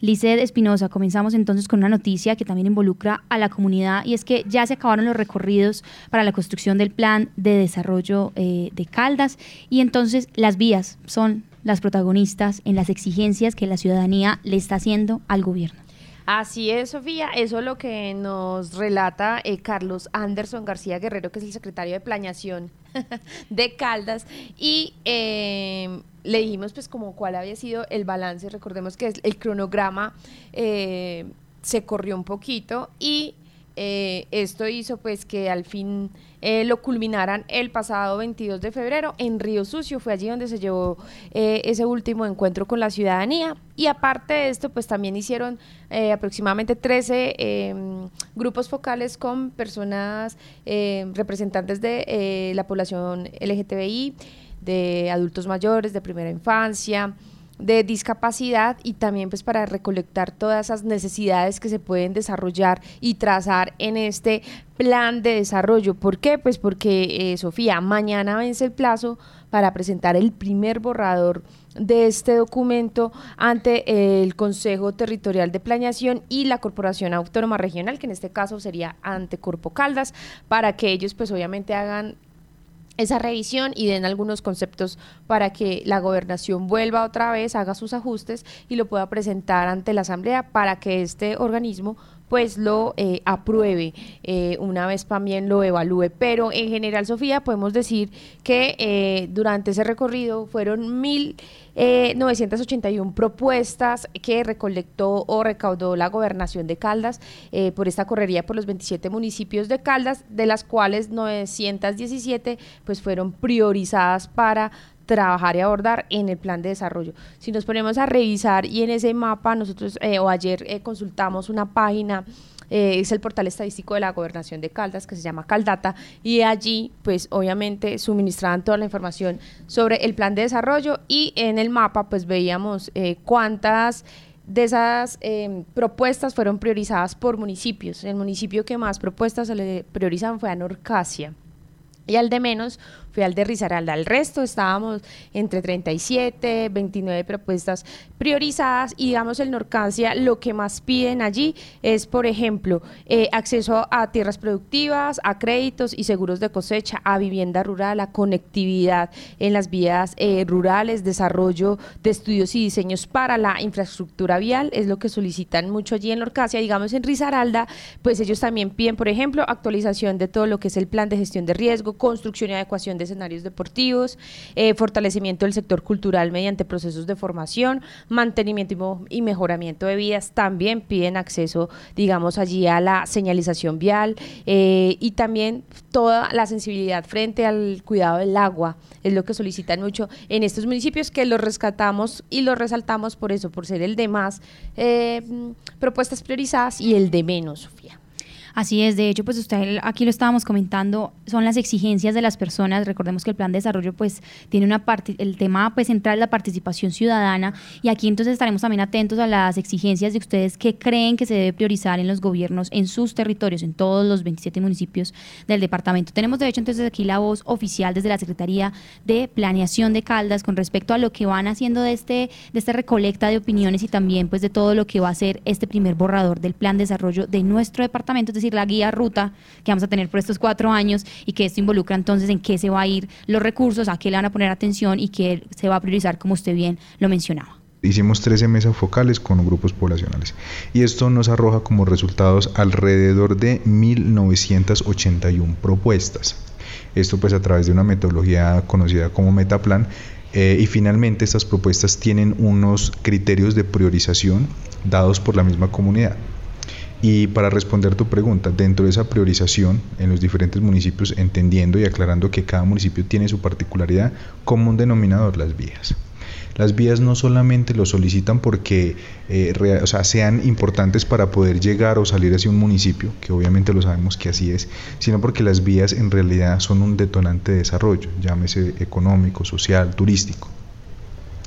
Lizeth Espinosa, comenzamos entonces con una noticia que también involucra a la comunidad y es que ya se acabaron los recorridos para la construcción del plan de desarrollo eh, de Caldas y entonces las vías son las protagonistas en las exigencias que la ciudadanía le está haciendo al gobierno. Así es, Sofía. Eso es lo que nos relata eh, Carlos Anderson García Guerrero, que es el secretario de Planeación de Caldas. Y eh, le dijimos pues como cuál había sido el balance. Recordemos que el cronograma eh, se corrió un poquito y esto hizo pues que al fin eh, lo culminaran el pasado 22 de febrero en Río Sucio. Fue allí donde se llevó eh, ese último encuentro con la ciudadanía. Y aparte de esto, pues también hicieron eh, aproximadamente 13 em, grupos focales con personas em, representantes de la población LGTBI, de adultos mayores, de primera infancia de discapacidad y también pues para recolectar todas esas necesidades que se pueden desarrollar y trazar en este plan de desarrollo. ¿Por qué? Pues porque, eh, Sofía, mañana vence el plazo para presentar el primer borrador de este documento ante el Consejo Territorial de Planeación y la Corporación Autónoma Regional, que en este caso sería ante Corpo Caldas, para que ellos pues obviamente hagan esa revisión y den algunos conceptos para que la gobernación vuelva otra vez, haga sus ajustes y lo pueda presentar ante la Asamblea para que este organismo pues lo eh, apruebe, eh, una vez también lo evalúe. Pero en general, Sofía, podemos decir que eh, durante ese recorrido fueron 1.981 propuestas que recolectó o recaudó la gobernación de Caldas por esta correría por los 27 municipios de Caldas, de las cuales 917 pues fueron priorizadas para trabajar y abordar en el plan de desarrollo. Si nos ponemos a revisar y en ese mapa nosotros eh, o ayer eh, consultamos una página eh, es el portal estadístico de la gobernación de Caldas que se llama Caldata y allí pues obviamente suministraban toda la información sobre el plan de desarrollo y en el mapa pues veíamos cuántas de esas propuestas fueron priorizadas por municipios. El municipio que más propuestas se le priorizan fue a Norcasia y al de menos fui al de Risaralda. El resto estábamos entre 37, 29 propuestas priorizadas y digamos el Norcancia lo que más piden allí es, por ejemplo, eh, acceso a tierras productivas, a créditos y seguros de cosecha, a vivienda rural, a conectividad en las vías eh, rurales, desarrollo de estudios y diseños para la infraestructura vial, es lo que solicitan mucho allí en Norcasia. Digamos en Risaralda, pues ellos también piden, por ejemplo, actualización de todo lo que es el plan de gestión de riesgo, construcción y adecuación de escenarios deportivos, eh, fortalecimiento del sector cultural mediante procesos de formación, mantenimiento y, mejoramiento de vías. También piden acceso, digamos, allí a la señalización vial eh, y también toda la sensibilidad frente al cuidado del agua. Es lo que solicitan mucho en estos municipios que los rescatamos y los resaltamos por eso, por ser el de más eh, propuestas priorizadas y el de menos, Sofía. Así es, de hecho, pues usted aquí lo estábamos comentando, son las exigencias de las personas. Recordemos que el plan de desarrollo, pues, tiene una parte, el tema pues central es la participación ciudadana. Y aquí entonces estaremos también atentos a las exigencias de ustedes que creen que se debe priorizar en los gobiernos, en sus territorios, en todos los 27 municipios del departamento. Tenemos de hecho entonces aquí la voz oficial desde la Secretaría de Planeación de Caldas con respecto a lo que van haciendo de este, de esta recolecta de opiniones y también pues de todo lo que va a ser este primer borrador del plan de desarrollo de nuestro departamento, es decir, la guía ruta que vamos a tener por estos cuatro años y que esto involucra entonces en qué se va a ir los recursos, a qué le van a poner atención y qué se va a priorizar, como usted bien lo mencionaba. Hicimos 13 mesas focales con grupos poblacionales y esto nos arroja como resultados alrededor de 1.981 propuestas. Esto pues a través de una metodología conocida como Metaplan eh, y finalmente estas propuestas tienen unos criterios de priorización dados por la misma comunidad. Y para responder tu pregunta, dentro de esa priorización en los diferentes municipios, entendiendo y aclarando que cada municipio tiene su particularidad, como un denominador las vías. Las vías no solamente lo solicitan porque eh, sean importantes para poder llegar o salir hacia un municipio, que obviamente lo sabemos que así es, sino porque las vías en realidad son un detonante de desarrollo, llámese económico, social, turístico.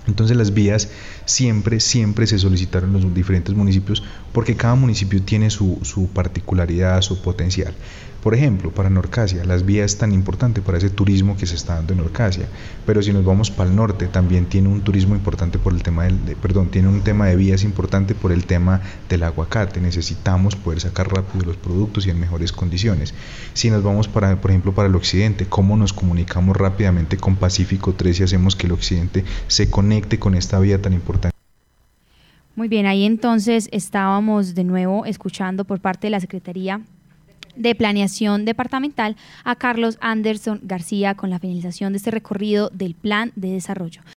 Entonces las vías siempre, siempre se solicitaron los diferentes municipios porque cada municipio tiene su, su particularidad, su potencial. Por ejemplo, para Norcasia, las vías es tan importante para ese turismo que se está dando en Norcasia, pero si nos vamos para el norte, también tiene un turismo importante por el tema del, perdón, tiene un tema de vías importante por el tema del aguacate. Necesitamos poder sacar rápido los productos y en mejores condiciones. Si nos vamos para, por ejemplo, para el occidente, cómo nos comunicamos rápidamente con Pacífico 3 y hacemos que el occidente se conecte con esta vía tan importante. Muy bien, ahí entonces estábamos de nuevo escuchando por parte de la Secretaría de Planeación Departamental a Carlos Anderson García con la finalización de este recorrido del Plan de Desarrollo.